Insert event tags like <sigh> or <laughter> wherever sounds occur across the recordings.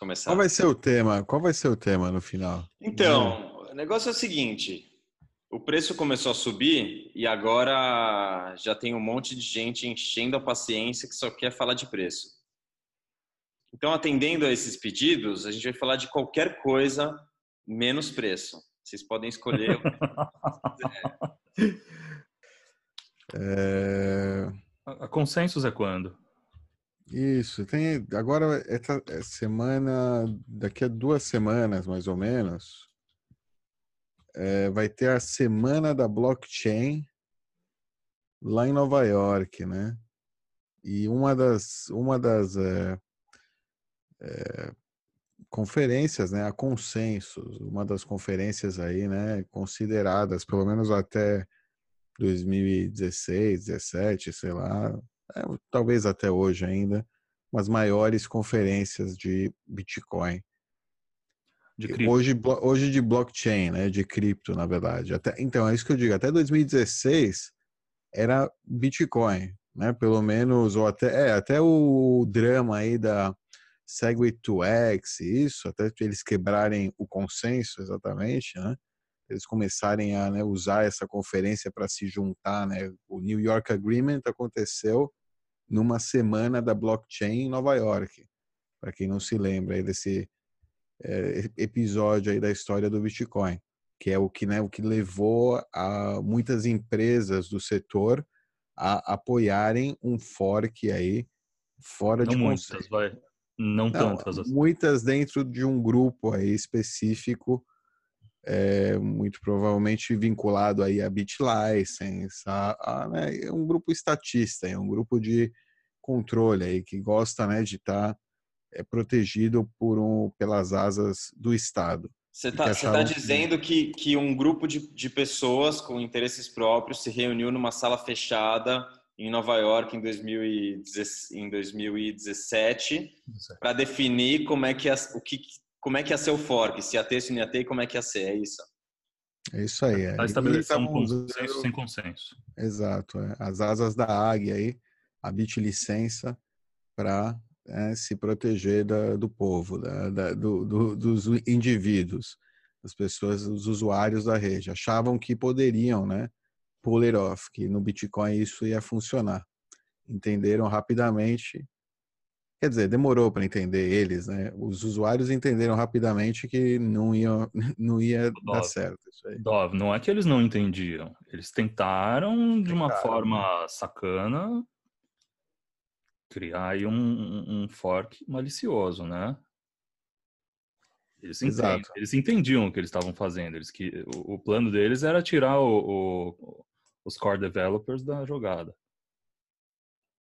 começar. Qual vai ser o tema? Qual vai ser o tema no final? Então, o negócio é o seguinte: o preço começou a subir e agora já tem um monte de gente enchendo a paciência que só quer falar de preço. Então, atendendo a esses pedidos, a gente vai falar de qualquer coisa menos preço. Vocês podem escolher. <laughs> É... A consensus é quando? Isso, tem agora essa semana, daqui a duas semanas mais ou menos, é, vai ter a semana da blockchain lá em Nova York, né? E uma das uma das é, é, conferências, né? A Consensus, uma das conferências aí, né? Consideradas, pelo menos até 2016, 17, sei lá, talvez até hoje ainda, umas maiores conferências de Bitcoin. De hoje, hoje de blockchain, né? De cripto, na verdade. Até, então, é isso que eu digo. Até 2016 era Bitcoin, né? Pelo menos, ou até, é, até o drama aí da Segway 2X, isso, até eles quebrarem o consenso exatamente, né? Eles começarem a né, usar essa conferência para se juntar, né? O New York Agreement aconteceu numa semana da blockchain em Nova York. Para quem não se lembra aí desse é, episódio aí da história do Bitcoin, que é o que, né, o que levou a muitas empresas do setor a apoiarem um fork aí fora não de muitas, vai. Não, não tantas. Assim. Muitas dentro de um grupo aí específico, é, muito provavelmente vinculado aí a BitLicense, a, a né, é um grupo estatista, é um grupo de controle aí que gosta né, de estar tá, é, protegido por um, pelas asas do Estado. Você está tá dizendo que, que um grupo de, de pessoas com interesses próprios se reuniu numa sala fechada em Nova York em, 2017 para definir como é que ia, o que como é que ia ser o fork, se ia ter, se não ia ter, como é que ia ser, é isso. É isso aí. É. Tá estabelecer um consenso sem consenso. Exato. É. As asas da águia aí, a bit licença para é, se proteger da, do povo, da, da, do, do, dos indivíduos, das pessoas, dos usuários da rede. Achavam que poderiam, né? Pull it off, que no Bitcoin isso ia funcionar. Entenderam rapidamente. Quer dizer, demorou para entender eles, né? Os usuários entenderam rapidamente que não ia, <laughs> não ia Dove, dar certo isso aí. Dove, não é que eles não entendiam. Eles tentaram de uma tentaram. forma sacana criar aí um, um fork malicioso, né? Eles, entendem, eles entendiam o que eles estavam fazendo. Eles que, o, o, plano deles era tirar o, o, os core developers da jogada.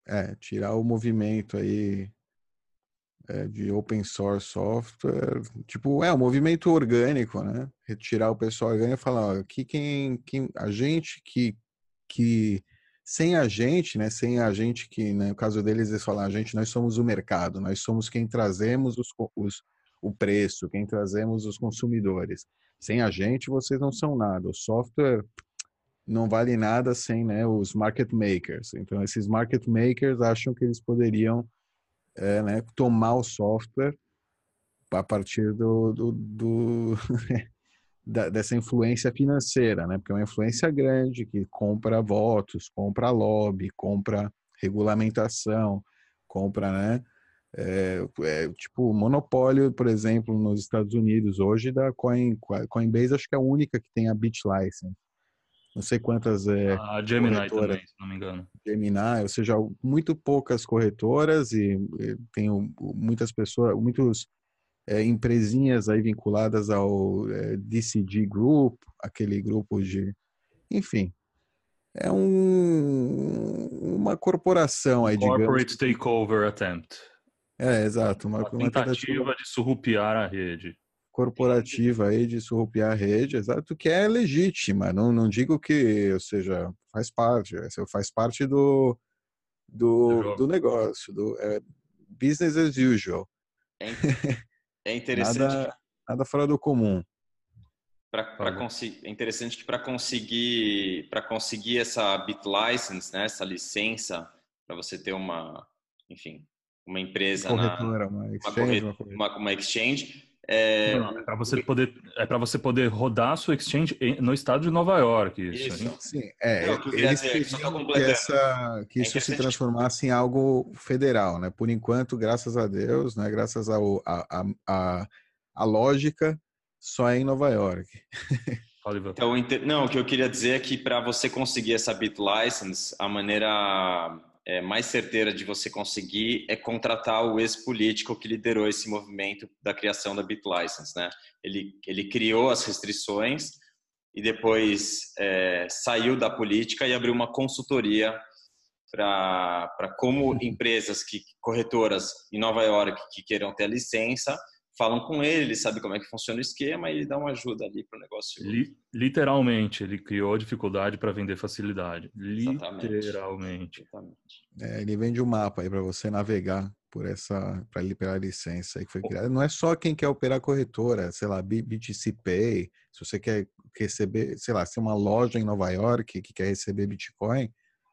É, tirar o movimento aí é, de open source software. Tipo, é um movimento orgânico, né? Retirar o pessoal orgânico e falar, ó, aqui quem, quem, a gente que, que sem a gente, né, sem a gente que, né, no caso deles, eles falam, a gente, nós somos o mercado, nós somos quem trazemos os, os, o preço, quem trazemos os consumidores. Sem a gente, vocês não são nada. O software não vale nada sem né, os market makers. Então, esses market makers acham que eles poderiam é, né, tomar o software a partir do, do, do <laughs> dessa influência financeira, né? Porque é uma influência grande que compra votos, compra lobby, compra regulamentação, compra, né? É, é, tipo, monopólio, por exemplo, nos Estados Unidos hoje da Coin, Coinbase, acho que é a única que tem a BitLicense. Não sei quantas é, a Gemini também, se não me engano. Gemini, ou seja, muito poucas corretoras e, e tem muitas pessoas, muitos é, empresinhas aí vinculadas ao é, DCG Group, aquele grupo de, enfim, é um, uma corporação aí, Corporate digamos. takeover attempt. É, exato. Uma, uma tentativa, tentativa de surrupiar a rede. Corporativa aí de surrupiar a rede, exato, que é legítima. Não, não digo que, ou seja, faz parte, faz parte do, do, do, negócio, do é, business as usual. É, <laughs> É interessante. Nada, nada fora do comum. Pra, pra é interessante que para conseguir para conseguir essa bit license, né, essa licença para você ter uma, enfim, uma empresa corretora, na, uma exchange, uma, uma, uma exchange. É, é para você poder é para você poder rodar a sua exchange no estado de Nova York isso, isso. sim é Não, que eles dizer, que, essa, que é isso se transformasse em algo federal né? Por enquanto graças a Deus né? Graças ao a, a, a, a lógica só é em Nova York. <laughs> Então não o que eu queria dizer é que para você conseguir essa bit license a maneira é, mais certeira de você conseguir é contratar o ex-político que liderou esse movimento da criação da BitLicense, né? Ele, ele criou as restrições e depois é, saiu da política e abriu uma consultoria para como empresas que corretoras em Nova York que queiram ter a licença falam com ele, ele sabe como é que funciona o esquema e ele dá uma ajuda ali para o negócio. Literalmente, ele criou dificuldade para vender facilidade. Exatamente. Literalmente. Exatamente. É, ele vende um mapa aí para você navegar por essa para liberar a licença aí que foi criada. Não é só quem quer operar corretora, sei lá, BTC Pay, se você quer receber, sei lá, se tem uma loja em Nova York que quer receber Bitcoin,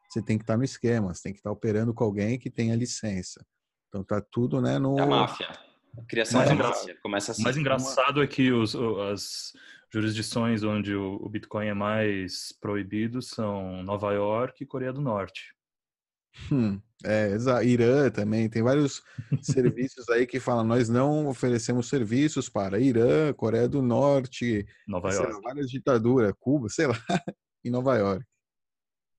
você tem que estar tá no esquema, você tem que estar tá operando com alguém que tenha licença. Então tá tudo, né, no é a máfia. A criação mais engra... começa assim. O mais engraçado é que os, as jurisdições onde o Bitcoin é mais proibido são Nova York e Coreia do Norte. Hum, é, Irã também, tem vários <laughs> serviços aí que falam, nós não oferecemos serviços para Irã, Coreia do Norte, Nova York. Lá, várias ditaduras, Cuba, sei lá, <laughs> em Nova York.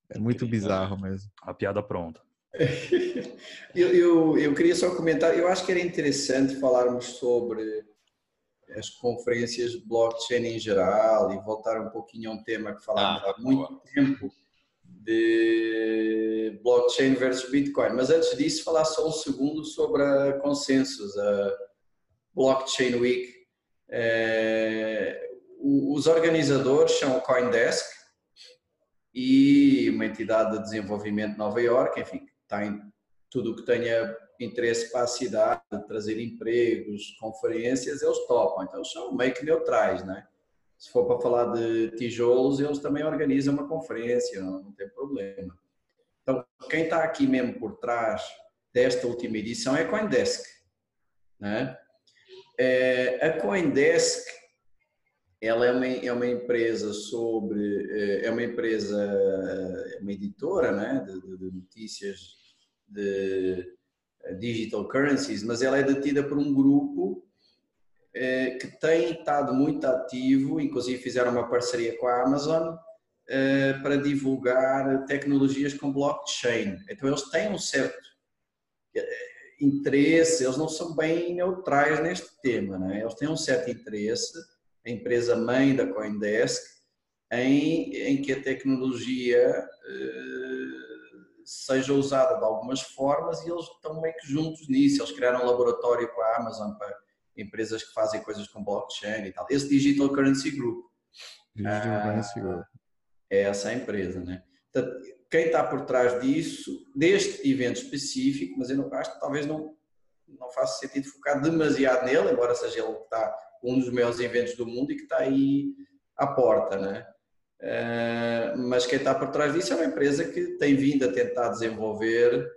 É muito bizarro mesmo. A piada pronta. <laughs> eu, eu, eu, queria só comentar, eu acho que era interessante falarmos sobre as conferências de blockchain em geral e voltar um pouquinho a um tema que falámos ah, há muito boa. tempo de blockchain versus Bitcoin. Mas antes disso, falar só um segundo sobre a consensus, a Blockchain Week. É, os organizadores são o Coindesk e uma entidade de desenvolvimento de Nova York, enfim, tem tudo o que tenha interesse para a cidade, trazer empregos, conferências, eles topam. Então são meio que neutrais, né? Se for para falar de tijolos, eles também organizam uma conferência, não, não tem problema. Então, quem está aqui mesmo por trás desta última edição é a Coindesk. Né? É, a Coindesk ela é uma, é uma empresa sobre é, é uma empresa é uma editora né de, de, notícias de eh, digital currencies mas ela é detida por um grupo que tem estado muito ativo inclusive fizeram uma parceria com a Amazon para divulgar tecnologias com blockchain. Então eles têm um certo interesse eles não são bem neutrais neste tema né? Eles têm um certo interesse a empresa mãe da Coindesk, em, em que a tecnologia eh, seja usada de algumas formas e eles estão meio que juntos nisso. Eles criaram um laboratório com a Amazon para empresas que fazem coisas com blockchain e tal. Esse Digital Currency Group. Digital ah, Currency Group. É essa a empresa, né? Portanto, quem está por trás disso, deste evento específico, mas eu não, acho que talvez não, não faça sentido focar demasiado nele, embora seja ele que está um dos maiores eventos do mundo e que está aí à porta, né? Uh, mas quem está por trás disso é uma empresa que tem vindo a tentar desenvolver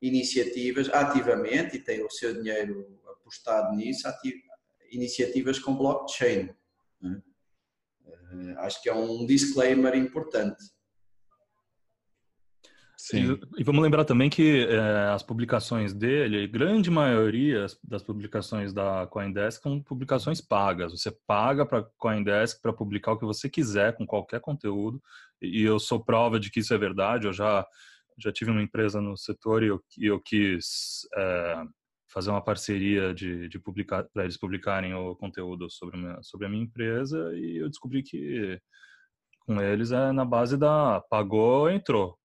iniciativas ativamente e tem o seu dinheiro apostado nisso, iniciativas com blockchain. Né? Uh, acho que é um disclaimer importante. E, e, vamos lembrar também que é, as publicações dele, grande maioria das publicações da CoinDesk são publicações pagas. Você paga para CoinDesk para publicar o que você quiser com qualquer conteúdo. E eu sou prova de que isso é verdade. Eu já já tive uma empresa no setor e eu, eu quis é, fazer uma parceria de, de publicar para eles publicarem o conteúdo sobre a, minha, sobre a minha empresa e eu descobri que com eles é na base da pagou entrou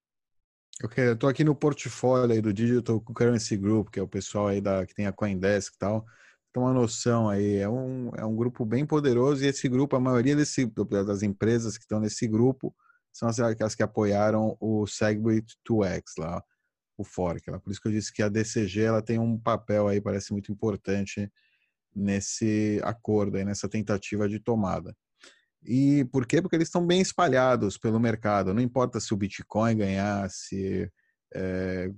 Eu tô aqui no portfólio aí do Digital Currency Group, que é o pessoal aí da, que tem a Coindesk e tal. Tem uma noção aí, é um, é um grupo bem poderoso e esse grupo, a maioria desse, das empresas que estão nesse grupo são as, as que apoiaram o Segwit 2X lá, o fork. Lá. Por isso que eu disse que a DCG ela tem um papel aí, parece muito importante nesse acordo aí, nessa tentativa de tomada. E por quê? Porque eles estão bem espalhados pelo mercado. Não importa se o Bitcoin ganhar, se É,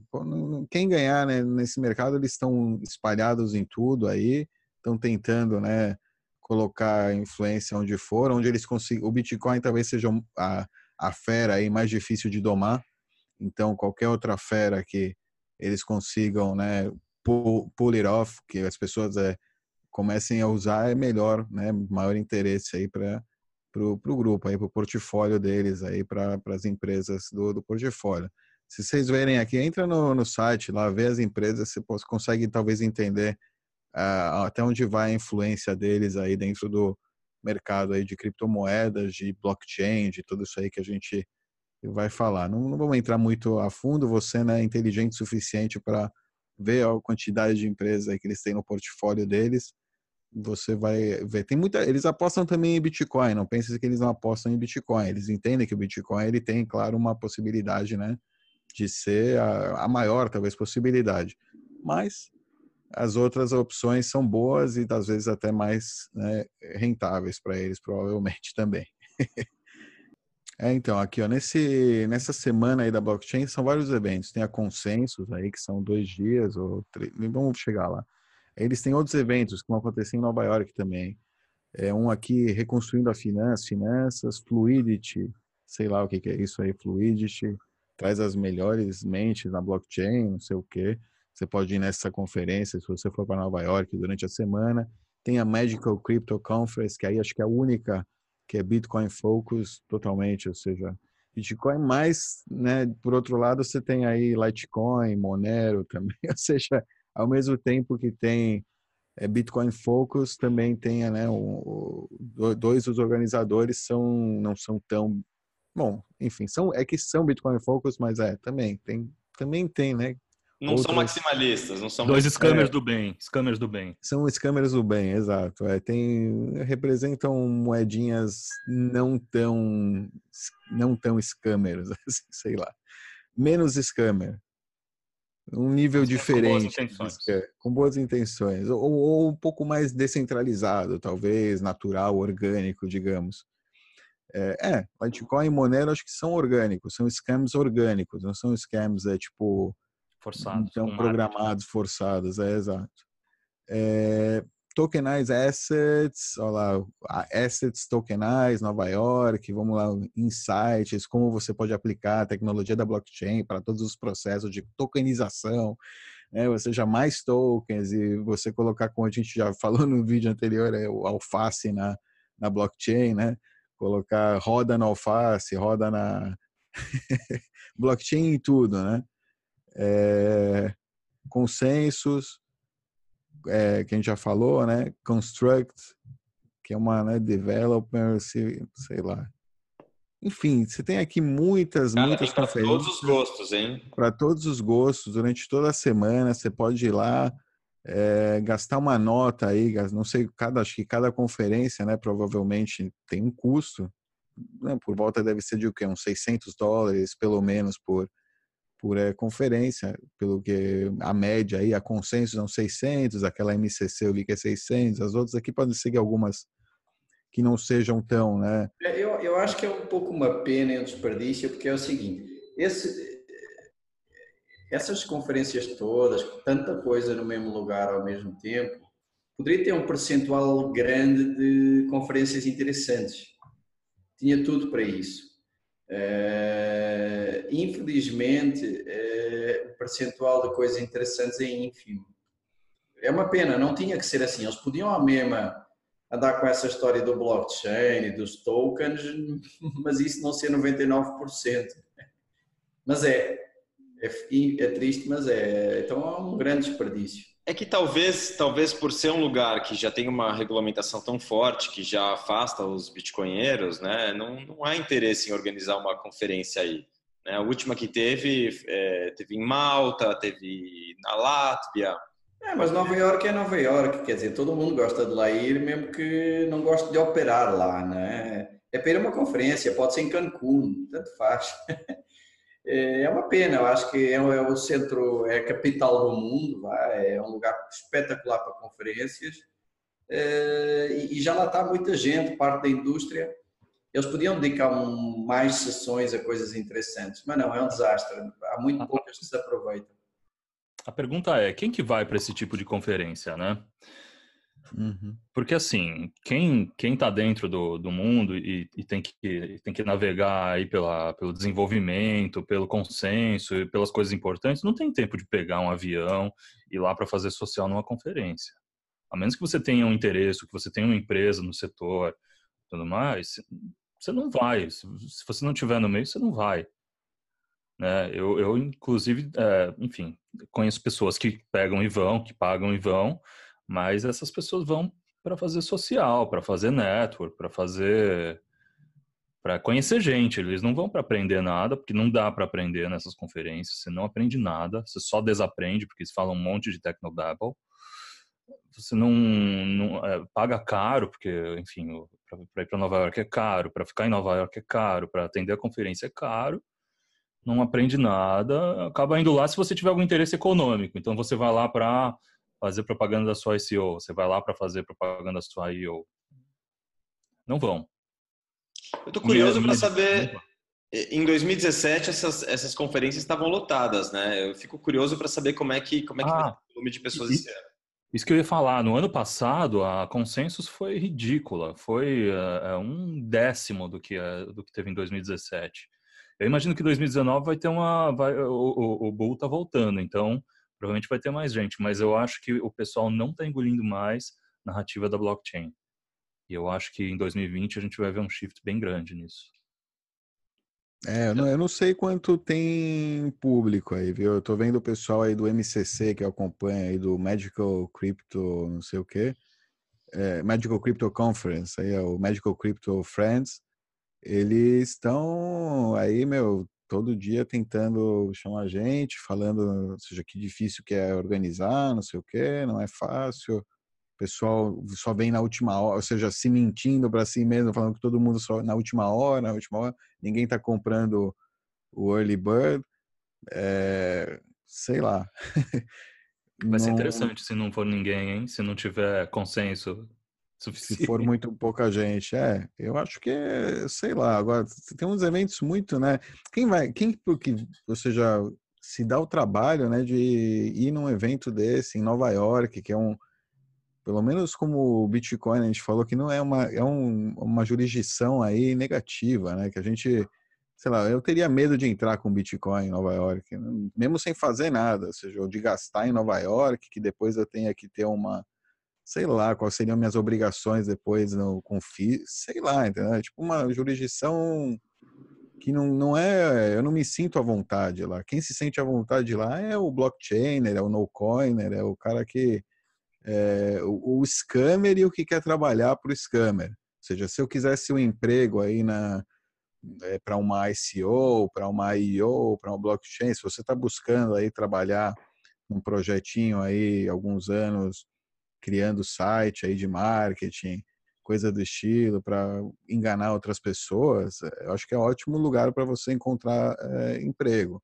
quem ganhar né, nesse mercado, eles estão espalhados em tudo aí, estão tentando né, colocar influência onde for, onde eles consigam. O Bitcoin talvez seja a, a fera aí mais difícil de domar, então qualquer outra fera que eles consigam né, pull, pull it off, que as pessoas é, comecem a usar, é melhor, né, maior interesse aí para o grupo, para o portfólio deles, para as empresas do, do portfólio. Se vocês verem aqui, entra no, no site lá, vê as empresas, você consegue talvez entender uh, até onde vai a influência deles aí dentro do mercado aí de criptomoedas, de blockchain, de tudo isso aí que a gente vai falar. Não, não vamos entrar muito a fundo, você né, é inteligente o suficiente para ver a quantidade de empresas aí que eles têm no portfólio deles. Você vai ver. Tem muita. Eles apostam também em Bitcoin. Não pense que eles não apostam em Bitcoin. Eles entendem que o Bitcoin ele tem, claro, uma possibilidade, né, de ser a, a maior, talvez, possibilidade. Mas as outras opções são boas e às vezes até mais né, rentáveis para eles, provavelmente <laughs> também. é, então, aqui ó, nesse, nessa semana aí da blockchain são vários eventos. Tem a Consensus aí, que são dois dias, ou três, vamos chegar lá. Eles têm outros eventos que vão acontecer em Nova York também. É um aqui reconstruindo a finança, finanças, Fluidity, sei lá o que, que é isso aí, Fluidity, traz as melhores mentes na blockchain, não sei o quê. Você pode ir nessa conferência se você for para Nova York durante a semana. Tem a Magical Crypto Conference, que aí acho que é a única que é Bitcoin Focus totalmente, ou seja, Bitcoin, mas, né, por outro lado, você tem aí Litecoin, Monero também, <laughs> ou seja, ao mesmo tempo que tem é, Bitcoin Focus, também tem, né, o, o, dois dos organizadores são, não são tão, bom, enfim, são, é que são Bitcoin Focus, mas é, também tem, também tem, né, não Outras... são maximalistas, não são dois scammers é. do bem, scammers do bem. São scammers do bem, exato. É, tem representam moedinhas não tão não tão scammers, <laughs> assim, sei lá, menos scammer, um nível Mas diferente, com boas, com boas intenções, ou, ou, um pouco mais descentralizado, talvez natural, orgânico, digamos. É, é, Litecoin e Monero acho que são orgânicos, são scams orgânicos, não são scams é tipo Forçados. Então, programados, forçados, é exato. É, tokenize Assets, olha lá, Assets Tokenize, Nova York, vamos lá, insights, como você pode aplicar a tecnologia da blockchain para todos os processos de tokenização, né, ou seja, mais tokens e você colocar, como a gente já <laughs> falou no vídeo anterior, é o alface na, na blockchain, né, colocar roda na alface, roda na <laughs> blockchain e tudo, né, é, consensus, é, que a gente já falou, né? Construct, que é uma né, developer, sei lá. Enfim, você tem aqui muitas, Cara, muitas Para todos os gostos, hein? Para todos os gostos, durante toda a semana, você pode ir lá, é, gastar uma nota aí, não sei, cada, acho que cada conferência, né, provavelmente tem um custo, né, por volta deve ser de o quê? Uns 600 dólares, pelo menos, por, por é, conferência, pelo que a média aí, a consenso são 600, aquela MCC eu vi que é 600, as outras aqui podem seguir algumas que não sejam tão, né? É, eu, eu acho que é um pouco uma pena e um desperdício, porque é o seguinte, esse, essas conferências todas, tanta coisa no mesmo lugar ao mesmo tempo, poderia ter um percentual grande de conferências interessantes. Tinha tudo para isso. Uh, infelizmente, uh, o percentual de coisas interessantes é ínfimo. É uma pena, não tinha que ser assim. Eles podiam a mesma andar com essa história do blockchain e dos tokens, <laughs> mas isso não ser 99%. Mas é, é, é triste, mas é. Então é um grande desperdício. É que talvez, talvez por ser um lugar que já tem uma regulamentação tão forte que já afasta os bitcoinheiros, né, não, não há interesse em organizar uma conferência aí. Né? A última que teve, é, teve em Malta, teve na Látvia. É, mas Nova York é Nova York, quer dizer, todo mundo gosta de lá ir, mesmo que não goste de operar lá, né? É para ir a uma conferência, pode ser em Cancún, tanto faz. <laughs> É, é uma pena, eu acho que é, é o centro, é a capital do mundo, é um lugar espetacular para conferências é, e já lá está muita gente, parte da indústria, Eles podiam dedicar mais sessões a coisas interessantes, mas não, é um desastre. Há muito poucas que se aproveitam. A pergunta é, quem que vai para esse tipo de conferência, né? Uhum. Porque assim, quem quem está dentro do, do mundo e, e tem que tem que navegar aí pela, pelo desenvolvimento, pelo consenso e pelas coisas importantes, não tem tempo de pegar um avião e ir lá para fazer social numa conferência. A menos que você tenha um interesse, que você tenha uma empresa no setor, tudo mais, você não vai. Se você não tiver no meio, você não vai. Né? Eu, eu inclusive, é, enfim, conheço pessoas que pegam e vão, que pagam e vão, mas essas pessoas vão para fazer social, para fazer network, para fazer para conhecer gente. Eles não vão para aprender nada, porque não dá para aprender nessas conferências. Você não aprende nada, você só desaprende porque eles falam um monte de technobabble. Você não, não é, paga caro, porque, enfim, para ir para Nova York é caro, para ficar em Nova York é caro, para atender a conferência é caro. Não aprende nada, acaba indo lá se você tiver algum interesse econômico. Então você vai lá para fazer propaganda da sua SEO, você vai lá para fazer propaganda da sua IO. Não vão. Eu tô curioso para saber. Em 2017 essas, essas conferências estavam lotadas, né? Eu fico curioso para saber como é que como é que Ah, o volume de pessoas esse ano. Isso que eu ia falar, no ano passado a Consensus foi ridícula, foi eh, um décimo do que, eh, do que teve em 2017. Eu imagino que 2019 vai ter uma. Vai, o, o, o Bull tá voltando, então provavelmente vai ter mais gente, mas eu acho que o pessoal não está engolindo mais narrativa da blockchain. E eu acho que em 2020 a gente vai ver um shift bem grande nisso. É, eu não, eu não sei quanto tem público aí, viu? Eu tô vendo o pessoal aí do MCC que acompanha aí do Magical Crypto, não sei o quê. É, Magical Crypto Conference, aí é o Magical Crypto Friends. Eles estão aí, meu, todo dia tentando chamar a gente, falando, ou seja, que difícil que é organizar, não sei o quê, não é fácil. O pessoal só vem na última hora, ou seja, se mentindo para si mesmo, falando que todo mundo só na última hora, na última hora, ninguém está comprando o early bird. É, sei lá. <laughs> Vai ser Não- interessante se não for ninguém, hein? Se não tiver consenso Se suficiente. for muito pouca gente, é. Eu acho que sei lá. Agora tem uns eventos muito, né? Quem vai, quem porque você já se dá o trabalho, né, de ir num evento desse em Nova York, que é um, pelo menos como o Bitcoin a gente falou que não é uma é um, uma jurisdição aí negativa, né? Que a gente, sei lá, eu teria medo de entrar com Bitcoin em Nova York, mesmo sem fazer nada, ou seja, ou de gastar em Nova York, que depois eu tenha que ter uma sei lá, quais seriam minhas obrigações depois no com FII, sei lá, entendeu? É tipo uma jurisdição que não, não é, eu não me sinto à vontade lá. Quem se sente à vontade lá é o blockchainer, é o no-coiner, é o cara que é, o, o scammer e o que quer trabalhar para o scammer. Ou seja, se eu quisesse um emprego aí na é, para uma ICO, para uma IO, para uma blockchain, se você está buscando aí trabalhar num projetinho aí alguns anos criando site aí de marketing, coisa do estilo para enganar outras pessoas, eu acho que é um ótimo lugar para você encontrar é, emprego.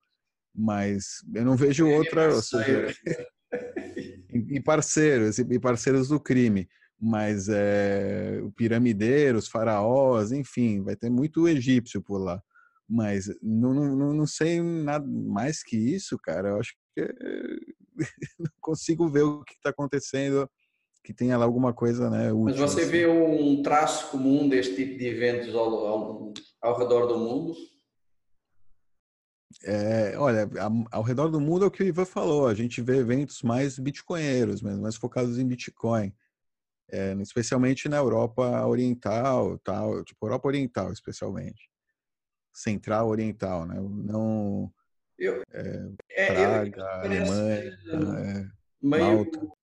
Mas eu não vejo outra, ou seja, <laughs> e parceiros, e parceiros do crime. Mas é, piramideiros, faraós, enfim, vai ter muito egípcio por lá. Mas não, não, não sei nada mais que isso, cara. Eu acho que <laughs> não consigo ver o que está acontecendo que tenha lá alguma coisa né, útil. Mas você assim. vê um traço comum deste tipo de eventos ao, ao, ao redor do mundo? É, olha, ao redor do mundo é o que o Ivan falou, a gente vê eventos mais bitcoinheiros, mais focados em Bitcoin, é, especialmente na Europa Oriental, tal, tipo Europa Oriental, especialmente, Central Oriental, né? Não Eu, é, é, Praga, eu- Alemanha, parece é, meio, Malta.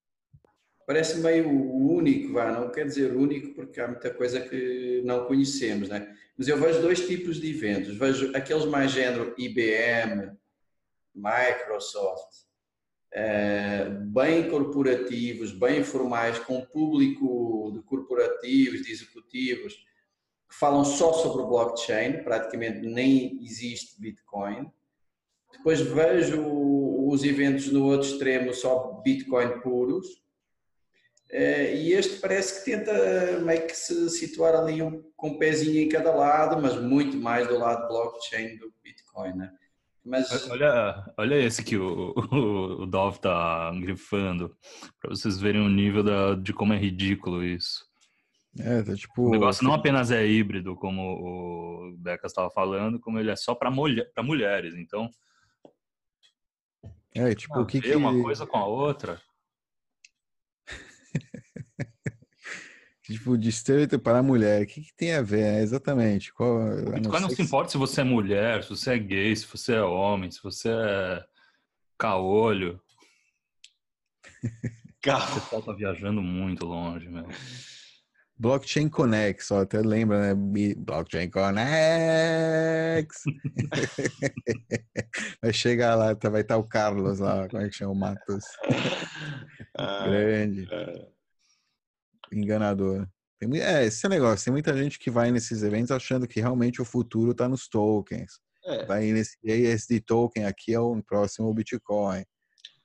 Parece meio único, vá, não quer dizer único porque há muita coisa que não conhecemos, né? Mas eu vejo dois tipos de eventos. Vejo aqueles mais género IBM, Microsoft, eh, bem corporativos, bem formais, com público de corporativos, de executivos, que falam só sobre blockchain, praticamente nem existe Bitcoin. Depois vejo os eventos no outro extremo, só Bitcoin puros. Eh, e este parece que tenta meio que se situar ali um, com um pezinho em cada lado, mas muito mais do lado blockchain do Bitcoin, né? Mas... Olha, olha esse que o, o, o Dov tá grifando, para vocês verem o nível da, de como é ridículo isso. É, tá tipo. O negócio não apenas é híbrido, como o Becas estava falando, como ele é só para mulher, mulheres. Então. É, tipo, o que que. uma coisa com a outra. Tipo, de para a mulher. O que, que, tem a ver? É, exatamente. Qual, o Bitcoin não, se importa se você é mulher, se você é gay, se você é homem, se você é caolho. <laughs> Carro. Você tá viajando muito longe, meu. Blockchain Connex, ó, até lembra, né? Blockchain Connex. <laughs> vai chegar lá, tá, vai estar o Carlos lá, como é que chama o Matos? <laughs> Ah, Grande. É. Enganador. Tem, é, esse é negócio. Tem muita gente que vai nesses eventos achando que realmente o futuro está nos tokens. É. Vai nesse ASD token aqui é o próximo Bitcoin.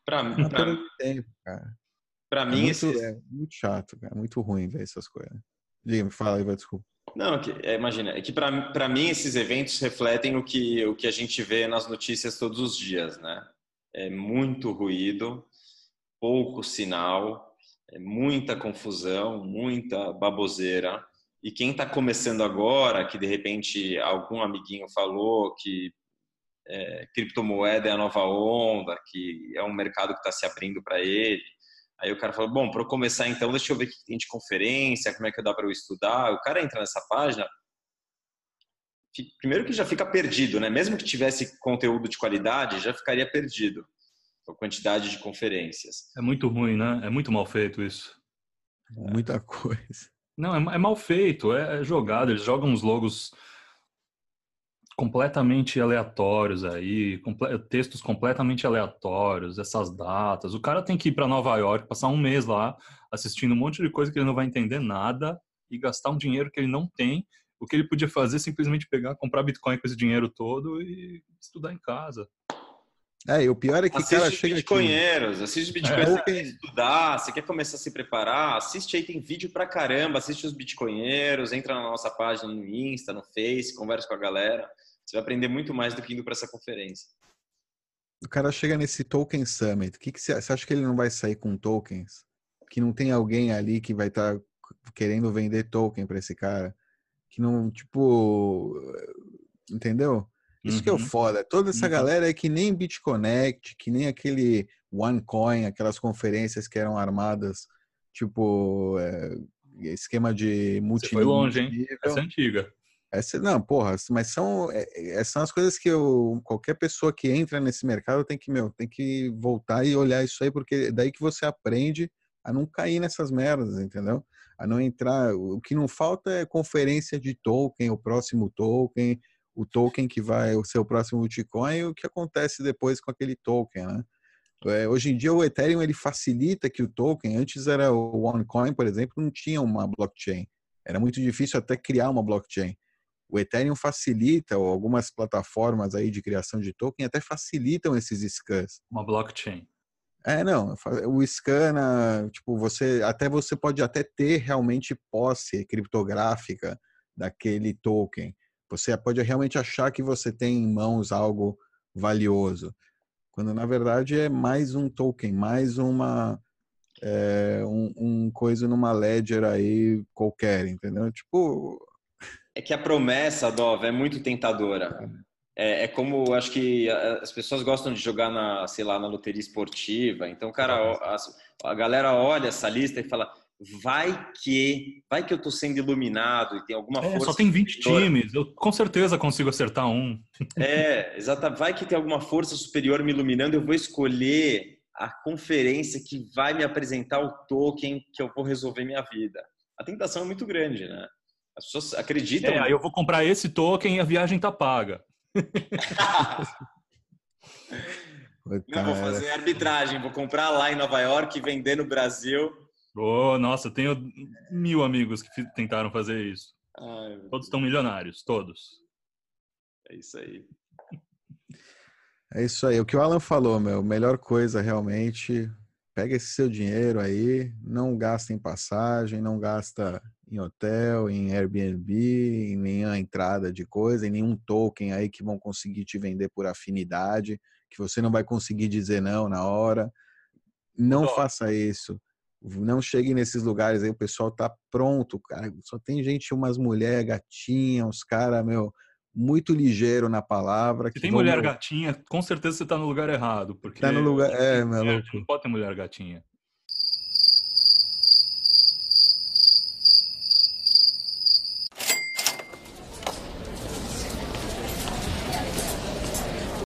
Para mim, pra... tempo, cara. Para é mim, muito, esses... é muito chato, cara. É muito ruim ver essas coisas. Diga, fala aí, vai, desculpa. Não, é, imagina, é que para mim esses eventos refletem o que, o que a gente vê nas notícias todos os dias, né? É muito ruído, pouco sinal, é muita confusão, muita baboseira. E quem está começando agora, que de repente algum amiguinho falou que é, criptomoeda é a nova onda, que é um mercado que está se abrindo para ele, Aí o cara falou, bom, para eu começar então, deixa eu ver o que tem de conferência, como é que dá para eu estudar. O cara entra nessa página, primeiro que já fica perdido, né? Mesmo que tivesse conteúdo de qualidade, já ficaria perdido a quantidade de conferências. É muito ruim, né? É muito mal feito isso. Muita <laughs> coisa. Não, é, é mal feito, é, é jogado. Eles jogam uns logos completamente aleatórios aí, comple textos completamente aleatórios, essas datas. O cara tem que ir para Nova York, passar um mês lá, assistindo um monte de coisa que ele não vai entender nada e gastar um dinheiro que ele não tem. O que ele podia fazer é simplesmente pegar, comprar Bitcoin com esse dinheiro todo e estudar em casa. É, e o pior é que assiste cara chega bitcoinheiros, aqui... assiste os bitcoinheiros, é, quer estudar, você quer começar a se preparar, assiste aí, tem vídeo pra caramba, assiste os bitcoinheiros, entra na nossa página no Insta, no Face, conversa com a galera. Você vai aprender muito mais do que indo para essa conferência. O cara chega nesse Token Summit. Que, que você, você acha que ele não vai sair com tokens? Que não tem alguém ali que vai estar tá querendo vender token para esse cara? Que não, tipo. Entendeu? Isso uhum. que é o uhum. foda. Toda essa uhum. galera é que nem BitConnect, que nem aquele OneCoin, aquelas conferências que eram armadas, tipo, é, esquema de multi. Você foi longe, hein? Essa é antiga. Essa, não, porra, mas são, é, são as coisas que eu, qualquer pessoa que entra nesse mercado tem que, meu, tem que voltar e olhar isso aí, porque é daí que você aprende a não cair nessas merdas, entendeu? A não entrar. O que não falta é conferência de token, o próximo token, o token que vai ser o próximo Bitcoin e o que acontece depois com aquele token, né? É, hoje em dia o Ethereum ele facilita que o token, antes era o OneCoin, por exemplo, não tinha uma blockchain. Era muito difícil até criar uma blockchain. O Ethereum facilita, ou algumas plataformas aí de criação de token até facilitam esses scans. Uma blockchain. É, não, o scan, tipo, você até você pode até ter realmente posse criptográfica daquele token. Você pode realmente achar que você tem em mãos algo valioso, quando na verdade é mais um token, mais uma é, um, um coisa numa ledger aí qualquer, entendeu? Tipo, é que a promessa, Dov, é muito tentadora. É, é, como acho que as pessoas gostam de jogar na, sei lá, na loteria esportiva. Então, cara, a, a galera olha essa lista e fala: vai que, vai que eu tô sendo iluminado e tem alguma é, força. Só tem 20 superior. times, eu com certeza consigo acertar um. <laughs> É, exato. Vai que tem alguma força superior me iluminando, eu vou escolher a conferência que vai me apresentar o token que eu vou resolver minha vida. A tentação é muito grande, né? As pessoas acreditam. É, aí eu vou comprar esse token e a viagem tá paga. <laughs> Não, vou fazer arbitragem, vou comprar lá em Nova York e vender no Brasil. Oh, nossa, tenho mil amigos que tentaram fazer isso. Ai, todos estão milionários, todos. É isso aí. É isso aí. O que o Alan falou, meu, melhor coisa realmente pega esse seu dinheiro aí, não gasta em passagem, não gasta em hotel, em Airbnb, em nenhuma entrada de coisa, em nenhum token aí que vão conseguir te vender por afinidade, que você não vai conseguir dizer não na hora. Não faça isso. Não chegue nesses lugares aí, o pessoal tá pronto, cara. Só tem gente, umas mulheres gatinhas, uns caras, meu, muito ligeiro na palavra. Se tem mulher gatinha, com certeza você tá no lugar errado. Porque tá no lugar. É, maluco. Não pode ter mulher gatinha.